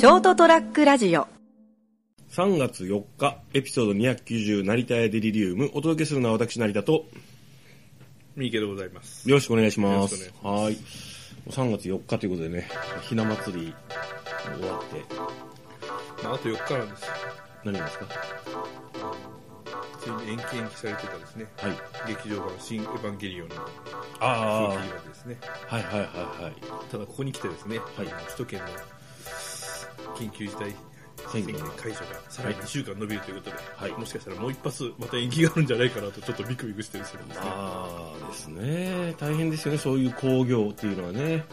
ショートトラックラジオ3月4日、エピソード290、成田屋デリリウム、お届けするのは私、成田と、三池でございます。よろしくお願いします。よろしくおはい。3月4日ということでね、ひな祭り終わって、まあ、あと4日なんですよ。何ですか？ついに延期延期されてたですね。はい。劇場版新エヴァンゲリオンのあ風紀までですね。あ、はいはいはいはい。ただここに来てですね、はい首都圏の緊急事態宣言解除がさらに2週間伸びるということで、はい。もしかしたらもう一発また延期があるんじゃないかなとちょっとビクビクしてるんですけど。ですね。まあですね、大変ですよね、そういう工業っていうのはね。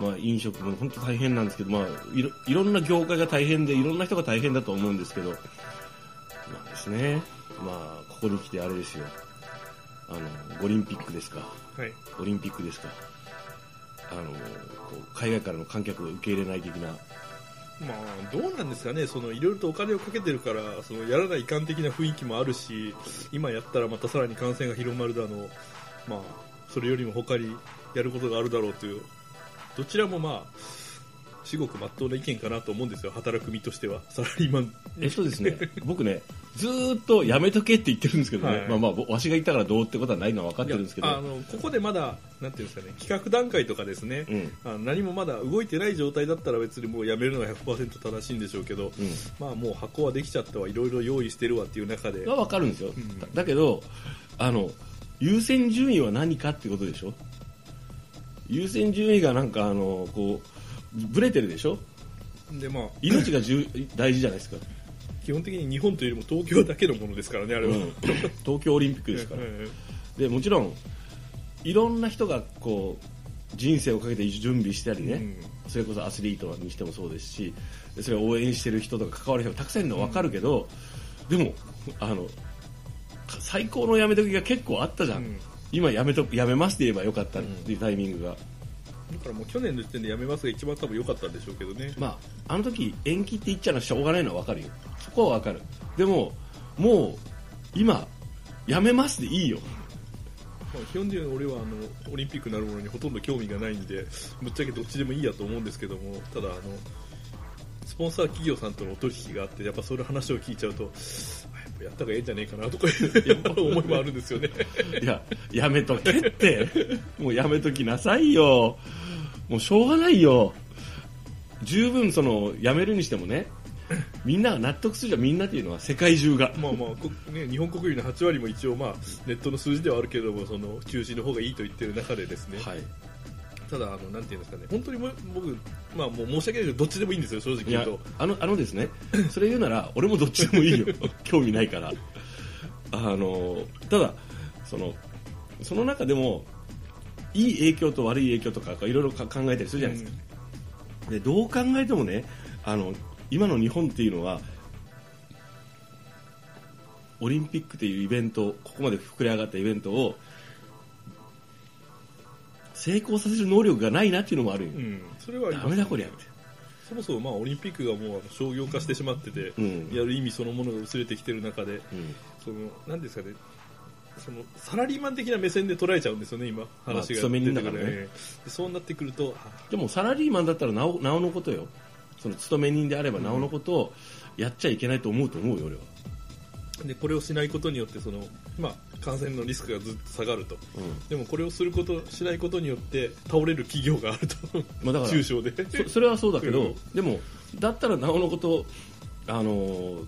まあ飲食も本当大変なんですけど、まあいろいろんな業界が大変で、いろんな人が大変だと思うんですけど、まあですね、まあここに来てあれですよ、あの、オリンピックですか、はい。オリンピックですか、あの、こう海外からの観客を受け入れない的な、まあ、どうなんですかね、そのいろいろとお金をかけてるから、そのやらない遺憾的な雰囲気もあるし、今やったらまたさらに感染が広まるだの、まあ、それよりも他にやることがあるだろうという、どちらもまあ、至極真っ当な意見かなと思うんですよ、働く身としては、サラリーマン。えっとですね、僕ね、ずーっとやめとけって言ってるんですけどね、はい。まあまあ、わしが言ったからどうってことはないのは分かってるんですけど、あのここでまだ、なんていうんですかね、企画段階とかですね、うん、あの何もまだ動いてない状態だったら別にもうやめるのは100%正しいんでしょうけど、うん。まあもう箱はできちゃったわ、いろいろ用意してるわっていう中で、は分かるんですよ、ん。だだけどあの優先順位は何かってことでしょ？優先順位がなんかあのこうブレてるでしょ？でまあ、命が重大事じゃないですか、基本的に日本というよりも東京だけのものですからね、あれは。うん。東京オリンピックですから。えでもちろんいろんな人がこう人生をかけて準備したりね、えうん。それこそアスリートにしてもそうですしでそれを応援してる人とか関わる人がたくさんいるのは分かるけど、でもあのか最高のやめ時が結構あったじゃん、うん。今やめとやめますって言えばよかったっていうタイミングが、だからもう去年の時点でやめますが一番多分良かったんでしょうけどね。まああの時延期って言っちゃうのはしょうがないのは分かるよ。そこは分かる。でももう今やめますでいいよ。まあ基本的に俺はあのオリンピックなるものにほとんど興味がないんで、ぶっちゃけどっちでもいいやと思うんですけども、ただあの、スポンサー企業さんとのお取引があって、やっぱそれ話を聞いちゃうと、あやっぱやった方がええんじゃねえかなとかいう 思いもあるんですよね。いややめとけって。もうやめときなさいよもうしょうがないよ。十分そのやめるにしてもね。みんなが納得するじゃんみんなっていうのは世界中が。まあまあ、こね、日本国民の8割も一応、まあ、ネットの数字ではあるけれども、その中止の方がいいと言ってる中でですね、はい。ただあの、なんていうんですかね、本当にも僕、まあ、もう申し訳ないけど、どっちでもいいんですよ、正直言うと。あのあのですね。それ言うなら俺もどっちでもいいよ。興味ないから。あのただそのその中でもいい影響と悪い影響とかいろいろ考えたりするじゃないですか、でどう考えてもねあの今の日本っていうのはオリンピックっていうイベントここまで膨れ上がったイベントを成功させる能力がないなっていうのもあるよ、うん、それはダメだこりゃって、そもそもまあオリンピックがもう商業化してしまってて、うん。やる意味そのものが薄れてきてる中で、うん。そのなんですかね、そのサラリーマン的な目線で捉えちゃうんですよね、今、話が勤め人だからね。でそうなってくると、あ。でもサラリーマンだったらなおなおのことよ。その勤め人であればなおのことをやっちゃいけないと思うと思うよ俺は、でこれをしないことによってその、まあ、感染のリスクがずっと下がると、うん。でもこれをすることしないことによって倒れる企業があると、まあだから中小で。そそれはそうだけど、うん。でもだったらなおのこと、あのー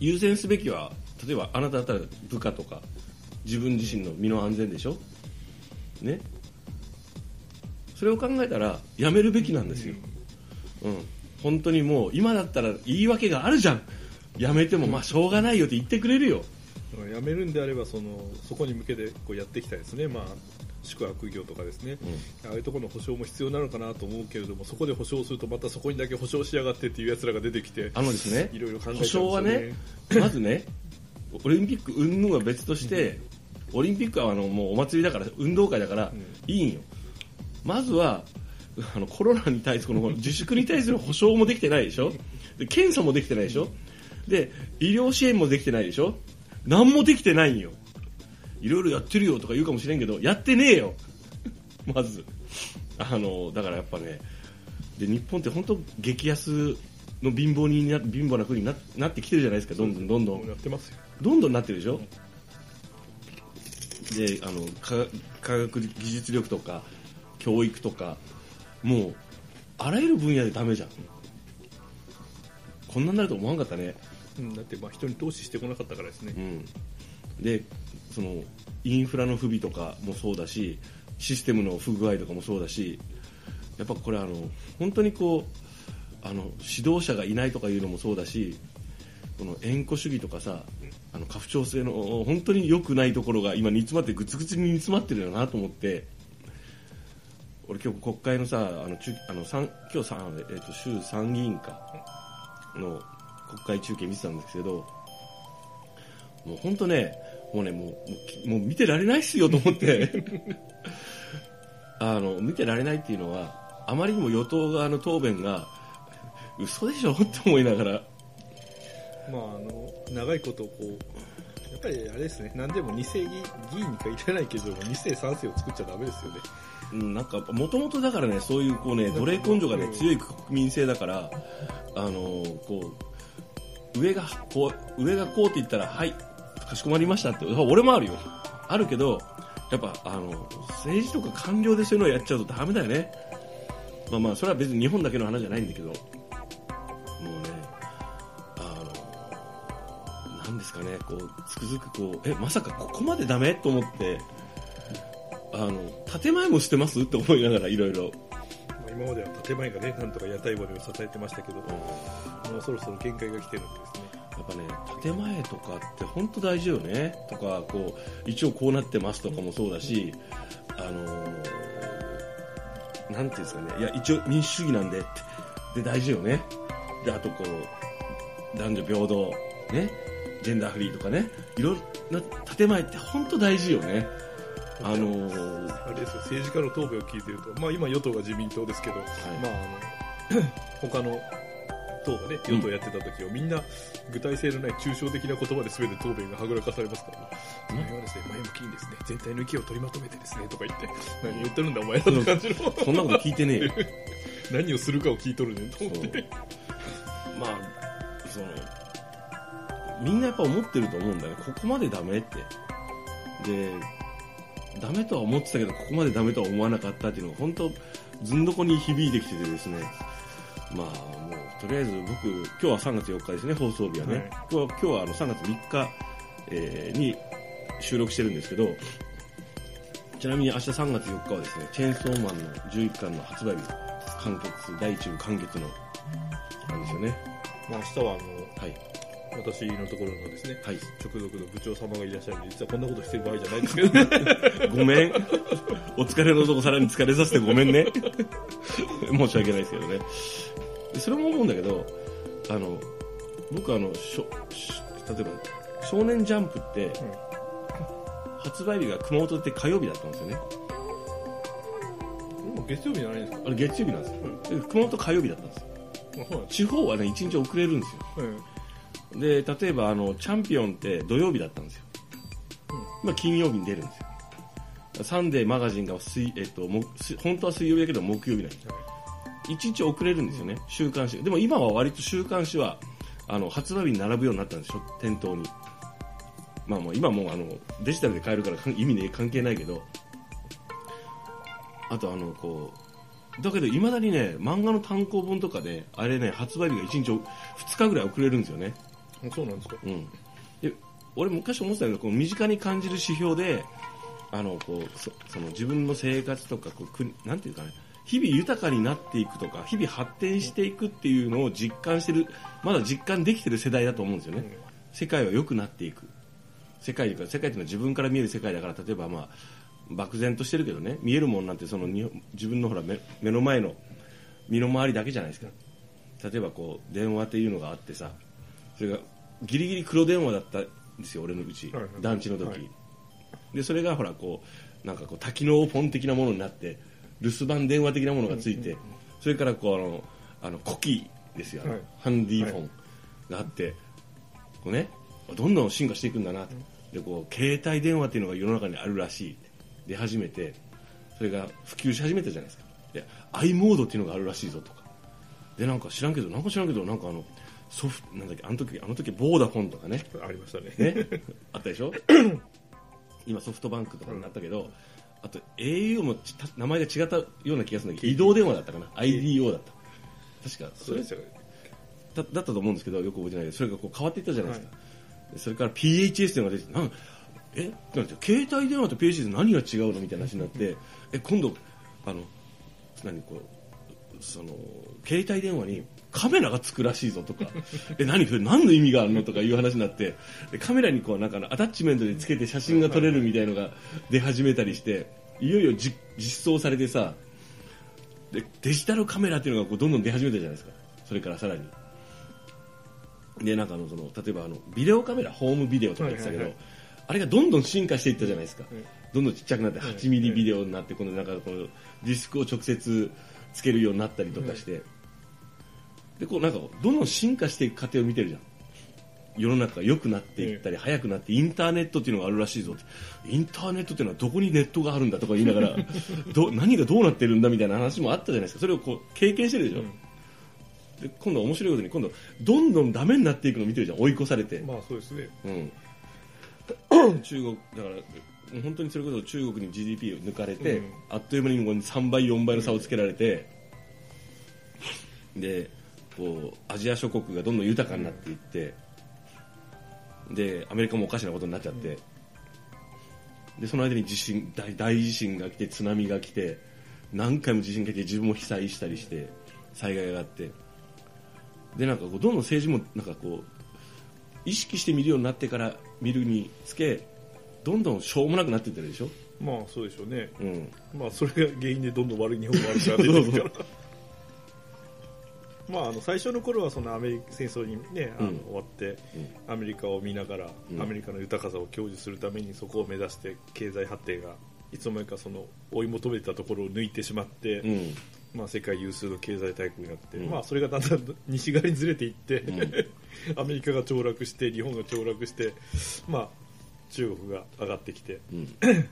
優先すべきは例えばあなただったら部下とか自分自身の身の安全でしょ？ね？それを考えたらやめるべきなんですよ、うん、本当にもう今だったら言い訳があるじゃん。やめてもまあしょうがないよって言ってくれるよ。辞めるんであればそのそこに向けてこうやっていきたいですね、まあ、宿泊業とかですね、ああいうところの保証も必要なのかなと思うけれどもそこで保証するとまたそこにだけ保証しやがってっていうやつらが出てきてあのですねいろいろ考え保証はねまずね オリンピック云々は別として、オリンピックはあのもうお祭りだから運動会だからうん。いいんよ、まずはあのコロナに対するこの 自粛に対する保証もできてないでしょ？で検査もできてないでしょ？で医療支援もできてないでしょ？何もできてないんよ。いろいろやってるよとか言うかもしれんけどやってねえよ。まず。あのだからやっぱねで日本って本当激安の貧乏にな貧乏な国にななってきてるじゃないですか。どんどんどんどん。もうやってますよ。どんどんなってるでしょ、であの科科学技術力とか教育とかもうあらゆる分野でダメじゃん。こんなになると思わんかったね。うん、だってまあ人に投資してこなかったからですね。う、ん。でそのインフラの不備とかもそうだしシステムの不具合とかもそうだしやっぱこれあの本当にこうあの指導者がいないとかいうのもそうだしこの縁故主義とかさあの家父長制の本当に良くないところが今煮詰まってぐつぐつに煮詰まってるよなと思って俺今日国会のさあの中あの参今日さ、えー、と衆参議院かの国会中継見てたんですけどもう本当ねもうねもうもう見てられないっすよと思って。あの見てられないっていうのはあまりにも与党側の答弁が嘘でしょって思いながら。まああの長いことこうやっぱりあれですね。何でも2世議議員に限らないけど2世3世を作っちゃダメですよね。うんなんかもともとだからねそういうこうね奴隷根性がね強い国民性だからあのこう上がこう上がこうって言ったらはいかしこまりましたって俺もあるよ。あるけどやっぱあの政治とか官僚でそういうのをやっちゃうとダメだよね。まあまあそれは別に日本だけの話じゃないんだけどなんですかねこうつくづくこうえまさかここまでダメ？と思ってあの建前もしてます？って思いながらいろいろ。まあ今までは建前がねなんとか屋台骨を支えてましたけどもうそろそろ限界が来てるんですね。やっぱね建前とかって本当大事よね？とかこう一応こうなってますとかもそうだしあのーなんていうんですかね？いや一応民主主義なんでってで大事よね？であとこう男女平等ね？ジェンダーフリーとかね。いろんな建前って本当大事よね。あのーあれですよ政治家の答弁を聞いてると、まあ、今与党が自民党ですけど、まああの 他の党がね与党やってた時は、みんな具体性のない抽象的な言葉で全て答弁がはぐらかされますから、ね、うん。今はですね前向きにですね全体の意見を取りまとめてですねとか言って何言ってるんだお前らって感じの。そんなこと聞いてねえよ。何をするかを聞いとるねんと思って。まあそのみんなやっぱ思ってると思うんだよね。ここまでダメって。でダメとは思ってたけどここまでダメとは思わなかったっていうのが本当ずんどこに響いてきててですね。まあもうとりあえず僕今日は3月4日ですね放送日はね、はい。今日は今日はあの3月3日、えーに収録してるんですけどちなみに明日3月4日はですねチェーンソーマンの11巻の発売日完結第1部完結のなんですよね。まあ明日はあのはい私のところのですねはい直属の部長様がいらっしゃるんで実はこんなことしてる場合じゃないですけどね ごめん。お疲れのとこさらに疲れさせてごめんね。申し訳ないですけどね。でそれも思うんだけど、あの、僕あの、しょし例えば、少年ジャンプって、発売日が熊本って火曜日だったんですよね。月曜日じゃないですか？あれ月曜日なんですよ。で熊本火曜日だったんですよ。あそうなんです地方はね、1日遅れるんですよ。うんで、例えばあの、チャンピオンって土曜日だったんですよ。今金曜日に出るんですよ。サンデーマガジンが水、えっと、もす本当は水曜日だけど木曜日なんですよ。1日遅れるんですよね、週刊誌。でも今は割と週刊誌は、あの、発売日に並ぶようになったんですよ、店頭に。まあもう今もうあの、デジタルで買えるから 意味ね関係ないけど、あとあの、こう、だけど未だにね、漫画の単行本とかで、あれね、発売日が1日、2日ぐらい遅れるんですよね。あそうなんですか？うん、で俺昔思ってたけどこう身近に感じる指標であのこうそその自分の生活とかこう国なんていうかね日々豊かになっていくとか日々発展していくっていうのを実感してるまだ実感できてる世代だと思うんですよね、世界は良くなっていく。世界というか世界というのは自分から見える世界だから例えばまあ漠然としてるけどね見えるもんなんてそのに自分のほら目目の前の身の回りだけじゃないですか。例えばこう電話っていうのがあってさそれがギリギリ黒電話だったんですよ俺のうち、はいはい。団地の時、はい。でそれがほらこうなんかこう多機能フォン的なものになって留守番電話的なものがついて、それからこうあのあの古希ですよ、はい。ハンディフォンがあって、こうねどんどん進化していくんだなと、でこう携帯電話っていうのが世の中にあるらしい。出始めてそれが普及し始めたじゃないですか。で i モードっていうのがあるらしいぞとか。でなんか知らんけどなんか知らんけどなんかあのソフトなんだっけあの時あの時ボーダフォンとかね。ありましたね。ね。あったでしょ？今ソフトバンクとかになったけど、あと au も名前が違ったような気がするんだけど移動電話だったかな？IDO だった。確かそれ。そうですよ。ねだだったと思うんですけどよく覚えてないけどそれがこう変わっていったじゃないですか、でそれから PHS っていうのが出てなんえ？なんて携帯電話と PHS 何が違うのみたいな話になってえ今度あの何こうその携帯電話にカメラがつくらしいぞとか。え何それ何の意味があるのとかいう話になって。でカメラにこうなんかアタッチメントでつけて写真が撮れるみたいのが出始めたりしていよいよじ実装されてさでデジタルカメラっていうのがこうどんどん出始めたじゃないですか。それからさらに。でなんかあのその例えばあのビデオカメラホームビデオとか言ってたけど、はいはいあれがどんどん進化していったじゃないですか、うんどんどんちっちゃくなってはい。8ミリビデオになって、今度なんかこうディスクを直接つけるようになったりとかして、でこうなんかどんどん進化していく過程を見てるじゃん。世の中が良くなっていったり、早くなってインターネットっていうのがあるらしいぞ。ってインターネットっていうのはどこにネットがあるんだとか言いながら ど何がどうなってるんだみたいな話もあったじゃないですか。それをこう経験してるでしょ、で今度面白いことに今度どんどんダメになっていくのを見てるじゃん。追い越されて、まあそうですね。うん、中国だから本当にそれこそ中国に GDP を抜かれて、うん。あっという間にこう3倍4倍の差をつけられて、でこうアジア諸国がどんどん豊かになっていって、でアメリカもおかしなことになっちゃって、でその間に地震大大地震が来て津波が来て何回も地震が来て自分も被災したりして災害があってでなんかこうどんどん政治もなんかこう意識して見るようになってから見るにつけどんどんしょうもなくなっていってるでしょ、まあそうでしょうね。うん、まあそれが原因でどんどん悪い日本が悪くなっているからまああの最初の頃はそのアメリカ戦争にねあのうん。終わってアメリカを見ながらうん。アメリカの豊かさを享受するためにそこを目指して経済発展がいつの間にかその追い求めてたところを抜いてしまって、うん。まあ、世界有数の経済大国になって、うん。まあ、それがだんだん 西側にずれていって、ん。アメリカが凋落して日本が凋落して、まあ、中国が上がってきて、うん。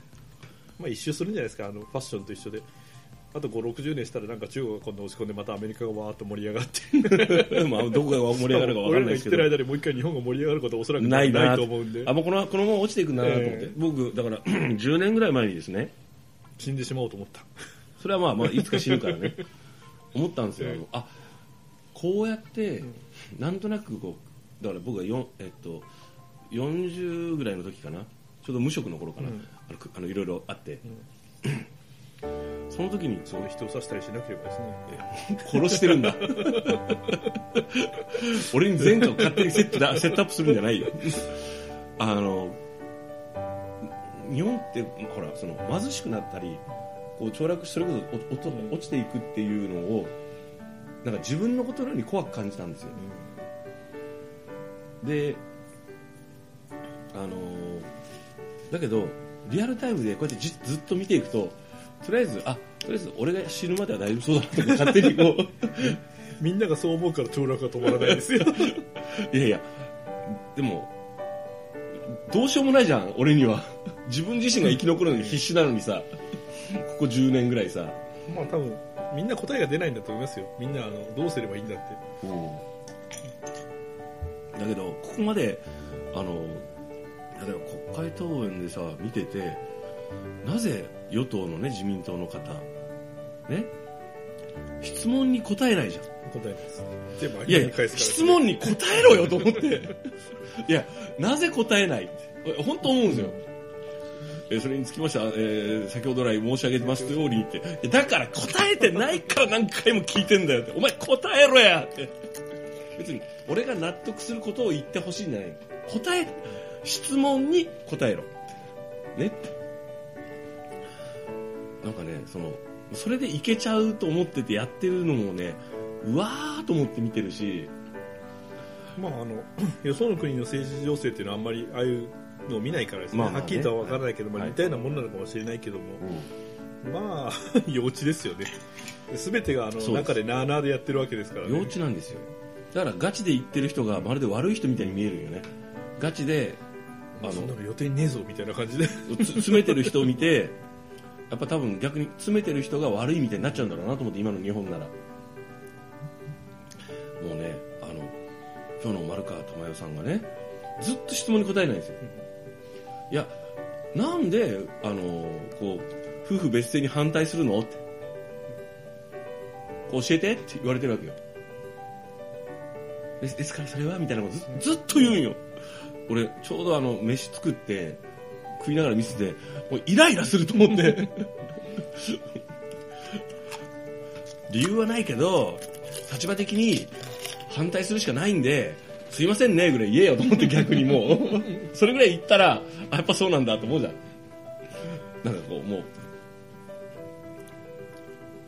まあ、一周するんじゃないですか。あのファッションと一緒であと5 60年したらなんか中国が今度押し込んでまたアメリカがわーっと盛り上がって。まあどこが盛り上がるかわかんないですけど。俺らが言ってる間にもう一回日本が盛り上がることはおそらくないなと思うんであもうこのこのまま落ちていくんだなと思って、ええ。僕だから 10年ぐらい前にですね。死んでしまおうと思った。それはまあまあいつか死ぬからね。思ったんですよ、ええ。あこうやってなんとなくこうだから僕がえっと、40ぐらいの時かな。ちょうど無職の頃かな、うん。あのくあのいろいろあって、その時にそういう人を刺したりしなければですね。殺してるんだ。俺に前科を勝手にセットだセットアップするんじゃないよ。あの日本ってほらその貧しくなったりこう凋落それこそ落ちていくっていうのをなんか自分のことのように怖く感じたんですよ。であのだけどリアルタイムでこうやってじずっと見ていくととりあえずあとりあえず俺が死ぬまでは大丈夫そうだなとか 勝手にこう。みんながそう思うから凋落が止まらないですよ。いやいや、でも、どうしようもないじゃん、俺には。自分自身が生き残るのに必死なのにさ、ここ10年ぐらいさ。まあ多分みんな答えが出ないんだと思いますよ。みんなあのどうすればいいんだって。だけど、ここまで、あの、例えば国会答弁でさ、見てて、なぜ与党のね、自民党の方、ね、質問に答えないじゃん。答えですいやいや、質問に答えろよと思って。いや、なぜ答えない？って本当思うんですよ。えーそれにつきましては、えー先ほど来申し上げますようにって。いやだから答えてないから何回も聞いてんだよって。お前答えろやって。別に、俺が納得することを言ってほしいんじゃない答え、質問に答えろ。ね。なんかね、その、それでいけちゃうと思っててやってるのもね、うわーと思って見てるし、まああの よその国の政治情勢っていうのはあんまりああいうのを見ないからですね,、まあまあね。はっきりとは分からないけど、まあ、はい。似たようなものなのかもしれないけども、まあ幼稚ですよね。全てがあの中でなあなあでやってるわけですからね。幼稚なんですよ。だからガチで言ってる人がまるで悪い人みたいに見えるよね。ガチであそんなのの予定ねえぞみたいな感じで。つ詰めてる人を見て やっぱ多分逆に詰めてる人が悪いみたいになっちゃうんだろうなと思って今の日本なら。もうねあの今日の丸川珠代さんがねずっと質問に答えないんですよ、いやなんであのこう夫婦別姓に反対するのって。教えてって言われてるわけよ。ですですからそれはみたいなことずずっと言うんよ。俺ちょうどあの飯作って食いながら見せてもうイライラすると思って。理由はないけど立場的に反対するしかないんですいませんねぐらい言えよと思って逆にもう。それぐらい言ったらあやっぱそうなんだと思うじゃん。なんかこうも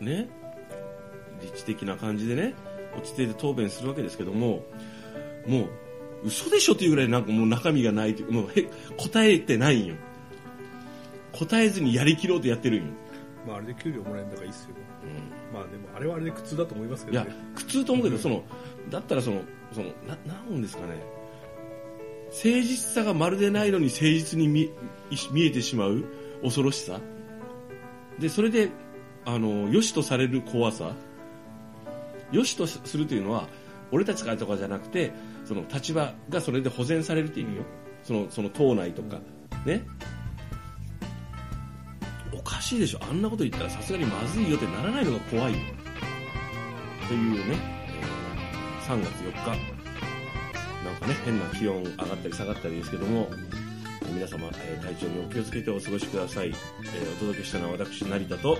う。ね？理知的な感じでね落ち着いて答弁するわけですけどももう嘘でしょっていうぐらいなんかもう中身がないというもうへ答えてないんよ。答えずにやりきろうとやってるんよ、まああれで給料もらえるんだからいいっすよ。うん。まあでもあれはあれで苦痛だと思いますけいやどね苦痛と思うけど、そのだったらそのそのななんですかね。誠実さがまるでないのに誠実に見見えてしまう恐ろしさ。でそれであの良しとされる怖さ。良しとするというのは俺たちからとかじゃなくてその立場がそれで保全されるっていう意味よ、そのその党内とか、ね。おかしいでしょ。あんなこと言ったらさすがにまずいよってならないのが怖いよ。というね、えー3月4日。なんかね変な気温上がったり下がったりですけども。皆様、えー体調にお気をつけてお過ごしください、えーお届けしたのは私成田と。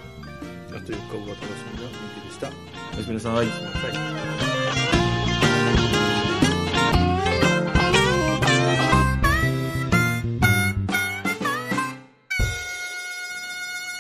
あと4日後が楽しみな人気でした。おやすみなさい。はい